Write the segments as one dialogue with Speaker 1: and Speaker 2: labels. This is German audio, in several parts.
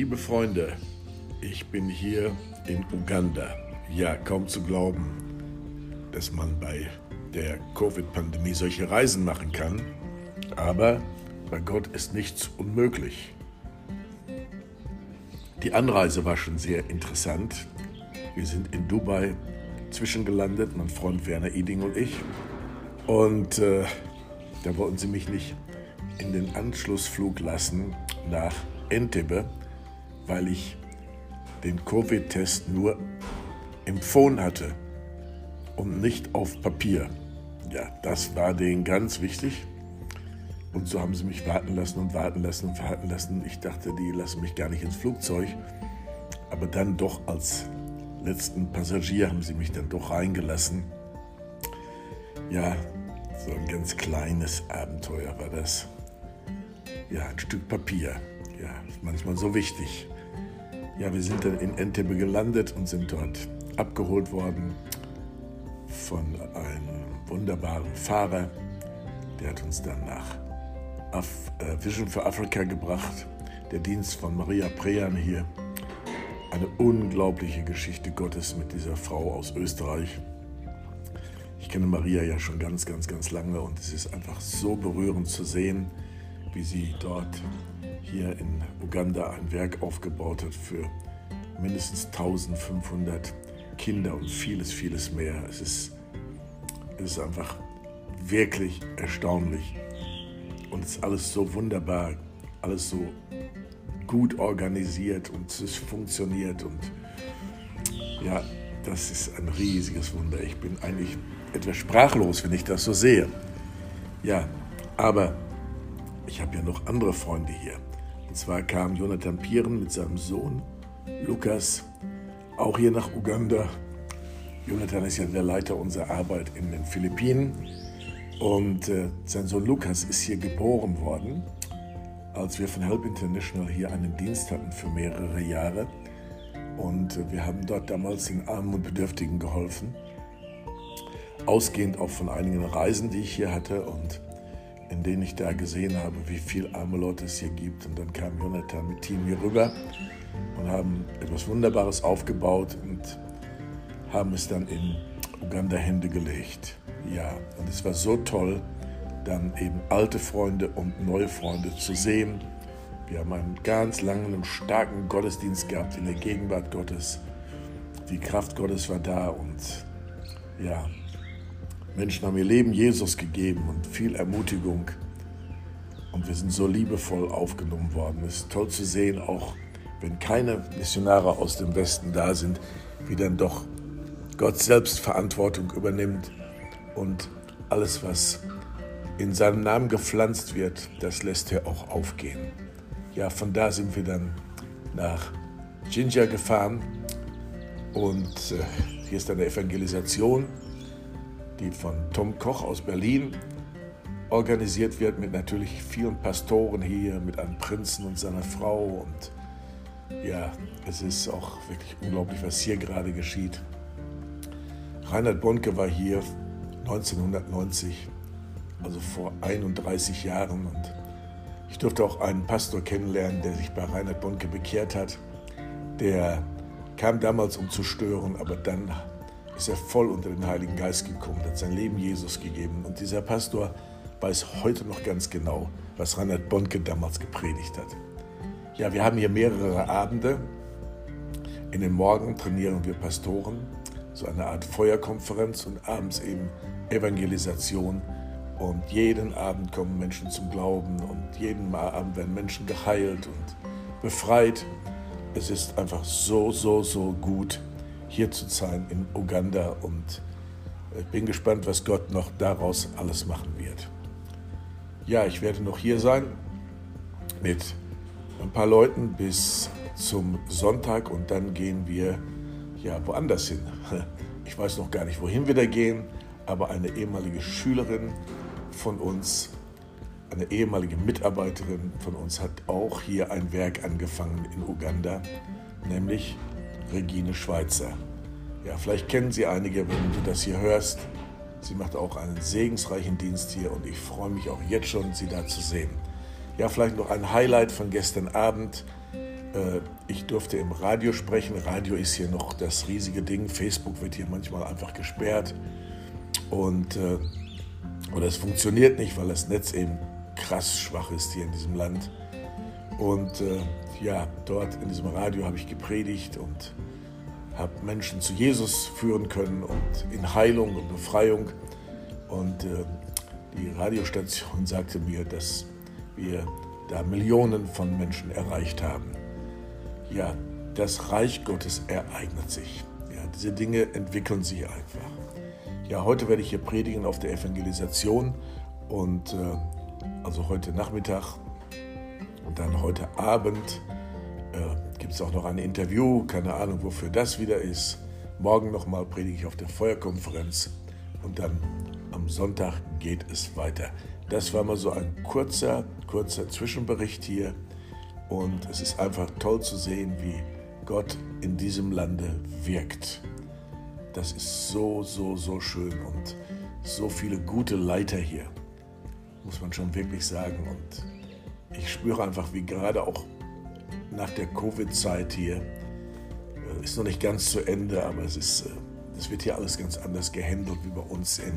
Speaker 1: Liebe Freunde, ich bin hier in Uganda. Ja, kaum zu glauben, dass man bei der Covid-Pandemie solche Reisen machen kann. Aber bei Gott ist nichts unmöglich. Die Anreise war schon sehr interessant. Wir sind in Dubai zwischengelandet, mein Freund Werner Eding und ich. Und äh, da wollten sie mich nicht in den Anschlussflug lassen nach Entebbe, weil ich den Covid-Test nur im Phone hatte und nicht auf Papier. Ja, das war denen ganz wichtig. Und so haben sie mich warten lassen und warten lassen und warten lassen. Ich dachte, die lassen mich gar nicht ins Flugzeug. Aber dann doch als letzten Passagier haben sie mich dann doch reingelassen. Ja, so ein ganz kleines Abenteuer war das. Ja, ein Stück Papier. Ja, manchmal so wichtig. Ja, wir sind dann in Entebbe gelandet und sind dort abgeholt worden von einem wunderbaren Fahrer. Der hat uns dann nach Af äh, Vision for Africa gebracht. Der Dienst von Maria Prean hier. Eine unglaubliche Geschichte Gottes mit dieser Frau aus Österreich. Ich kenne Maria ja schon ganz, ganz, ganz lange und es ist einfach so berührend zu sehen, wie sie dort hier in Uganda ein Werk aufgebaut hat für mindestens 1500 Kinder und vieles, vieles mehr. Es ist, es ist einfach wirklich erstaunlich. Und es ist alles so wunderbar, alles so gut organisiert und es funktioniert. Und ja, das ist ein riesiges Wunder. Ich bin eigentlich etwas sprachlos, wenn ich das so sehe. Ja, aber ich habe ja noch andere Freunde hier. Und zwar kam Jonathan Pieren mit seinem Sohn Lukas auch hier nach Uganda. Jonathan ist ja der Leiter unserer Arbeit in den Philippinen. Und äh, sein Sohn Lukas ist hier geboren worden, als wir von Help International hier einen Dienst hatten für mehrere Jahre. Und äh, wir haben dort damals den Armen und Bedürftigen geholfen. Ausgehend auch von einigen Reisen, die ich hier hatte und in denen ich da gesehen habe, wie viel arme Leute es hier gibt. Und dann kam Jonathan mit Team hier rüber und haben etwas Wunderbares aufgebaut und haben es dann in Uganda Hände gelegt. Ja, und es war so toll, dann eben alte Freunde und neue Freunde zu sehen. Wir haben einen ganz langen und starken Gottesdienst gehabt in der Gegenwart Gottes. Die Kraft Gottes war da und ja, Menschen haben ihr Leben Jesus gegeben und viel Ermutigung. Und wir sind so liebevoll aufgenommen worden. Es ist toll zu sehen, auch wenn keine Missionare aus dem Westen da sind, wie dann doch Gott selbst Verantwortung übernimmt und alles, was in seinem Namen gepflanzt wird, das lässt er auch aufgehen. Ja, von da sind wir dann nach Jinja gefahren und äh, hier ist eine Evangelisation die von Tom Koch aus Berlin organisiert wird, mit natürlich vielen Pastoren hier, mit einem Prinzen und seiner Frau. Und ja, es ist auch wirklich unglaublich, was hier gerade geschieht. Reinhard Bonke war hier 1990, also vor 31 Jahren. Und ich durfte auch einen Pastor kennenlernen, der sich bei Reinhard Bonke bekehrt hat. Der kam damals, um zu stören, aber dann ist er voll unter den Heiligen Geist gekommen, hat sein Leben Jesus gegeben. Und dieser Pastor weiß heute noch ganz genau, was Reinhard Bonke damals gepredigt hat. Ja, wir haben hier mehrere Abende. In den Morgen trainieren wir Pastoren, so eine Art Feuerkonferenz und abends eben Evangelisation. Und jeden Abend kommen Menschen zum Glauben und jeden Abend werden Menschen geheilt und befreit. Es ist einfach so, so, so gut, hier zu sein in Uganda und ich bin gespannt, was Gott noch daraus alles machen wird. Ja, ich werde noch hier sein mit ein paar Leuten bis zum Sonntag und dann gehen wir ja woanders hin. Ich weiß noch gar nicht, wohin wir da gehen, aber eine ehemalige Schülerin von uns, eine ehemalige Mitarbeiterin von uns hat auch hier ein Werk angefangen in Uganda, nämlich Regine Schweizer. Ja, vielleicht kennen Sie einige, wenn du das hier hörst. Sie macht auch einen segensreichen Dienst hier und ich freue mich auch jetzt schon, Sie da zu sehen. Ja, vielleicht noch ein Highlight von gestern Abend. Äh, ich durfte im Radio sprechen. Radio ist hier noch das riesige Ding. Facebook wird hier manchmal einfach gesperrt. Und äh, oder es funktioniert nicht, weil das Netz eben krass schwach ist hier in diesem Land. Und äh, ja, dort in diesem Radio habe ich gepredigt und habe Menschen zu Jesus führen können und in Heilung und Befreiung. Und äh, die Radiostation sagte mir, dass wir da Millionen von Menschen erreicht haben. Ja, das Reich Gottes ereignet sich. Ja, diese Dinge entwickeln sich einfach. Ja, heute werde ich hier predigen auf der Evangelisation und äh, also heute Nachmittag und dann heute Abend äh, gibt es auch noch ein Interview, keine Ahnung, wofür das wieder ist. Morgen nochmal predige ich auf der Feuerkonferenz und dann am Sonntag geht es weiter. Das war mal so ein kurzer, kurzer Zwischenbericht hier. Und es ist einfach toll zu sehen, wie Gott in diesem Lande wirkt. Das ist so, so, so schön und so viele gute Leiter hier, muss man schon wirklich sagen. Und ich spüre einfach, wie gerade auch nach der Covid-Zeit hier, äh, ist noch nicht ganz zu Ende, aber es ist, äh, das wird hier alles ganz anders gehandelt wie bei uns in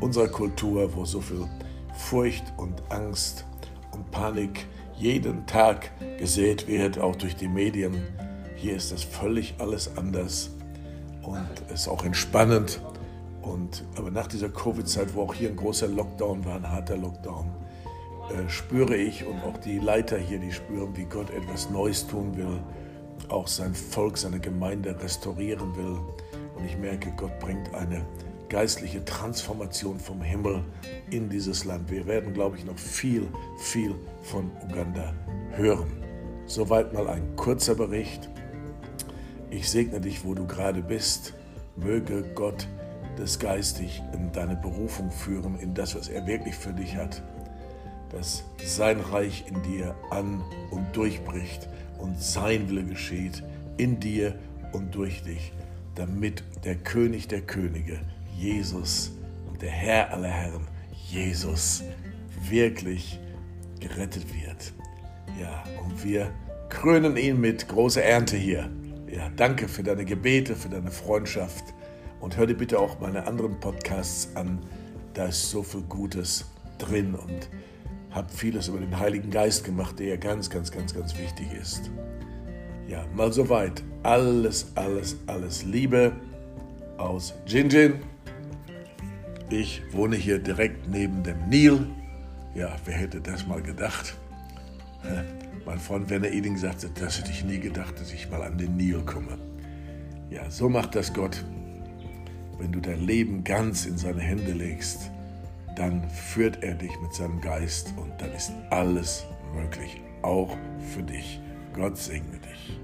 Speaker 1: unserer Kultur, wo so viel Furcht und Angst und Panik jeden Tag gesät wird, auch durch die Medien. Hier ist das völlig alles anders und ist auch entspannend. Und, aber nach dieser Covid-Zeit, wo auch hier ein großer Lockdown war, ein harter Lockdown, äh, spüre ich und auch die Leiter hier, die spüren, wie Gott etwas Neues tun will, auch sein Volk, seine Gemeinde restaurieren will. Und ich merke, Gott bringt eine geistliche Transformation vom Himmel in dieses Land. Wir werden, glaube ich, noch viel, viel von Uganda hören. Soweit mal ein kurzer Bericht. Ich segne dich, wo du gerade bist. Möge Gott das geistig in deine Berufung führen, in das, was er wirklich für dich hat. Dass sein Reich in dir an und durchbricht und sein Wille geschieht in dir und durch dich, damit der König der Könige Jesus und der Herr aller Herren, Jesus, wirklich gerettet wird. Ja, und wir krönen ihn mit großer Ernte hier. Ja, danke für deine Gebete, für deine Freundschaft und hör dir bitte auch meine anderen Podcasts an. Da ist so viel Gutes drin und habe vieles über den Heiligen Geist gemacht, der ja ganz, ganz, ganz, ganz wichtig ist. Ja, mal soweit. Alles, alles, alles Liebe aus Jinjin. Ich wohne hier direkt neben dem Nil. Ja, wer hätte das mal gedacht? Mein Freund Werner Eding sagte, das hätte ich nie gedacht, dass ich mal an den Nil komme. Ja, so macht das Gott. Wenn du dein Leben ganz in seine Hände legst, dann führt er dich mit seinem Geist und dann ist alles möglich, auch für dich. Gott segne dich.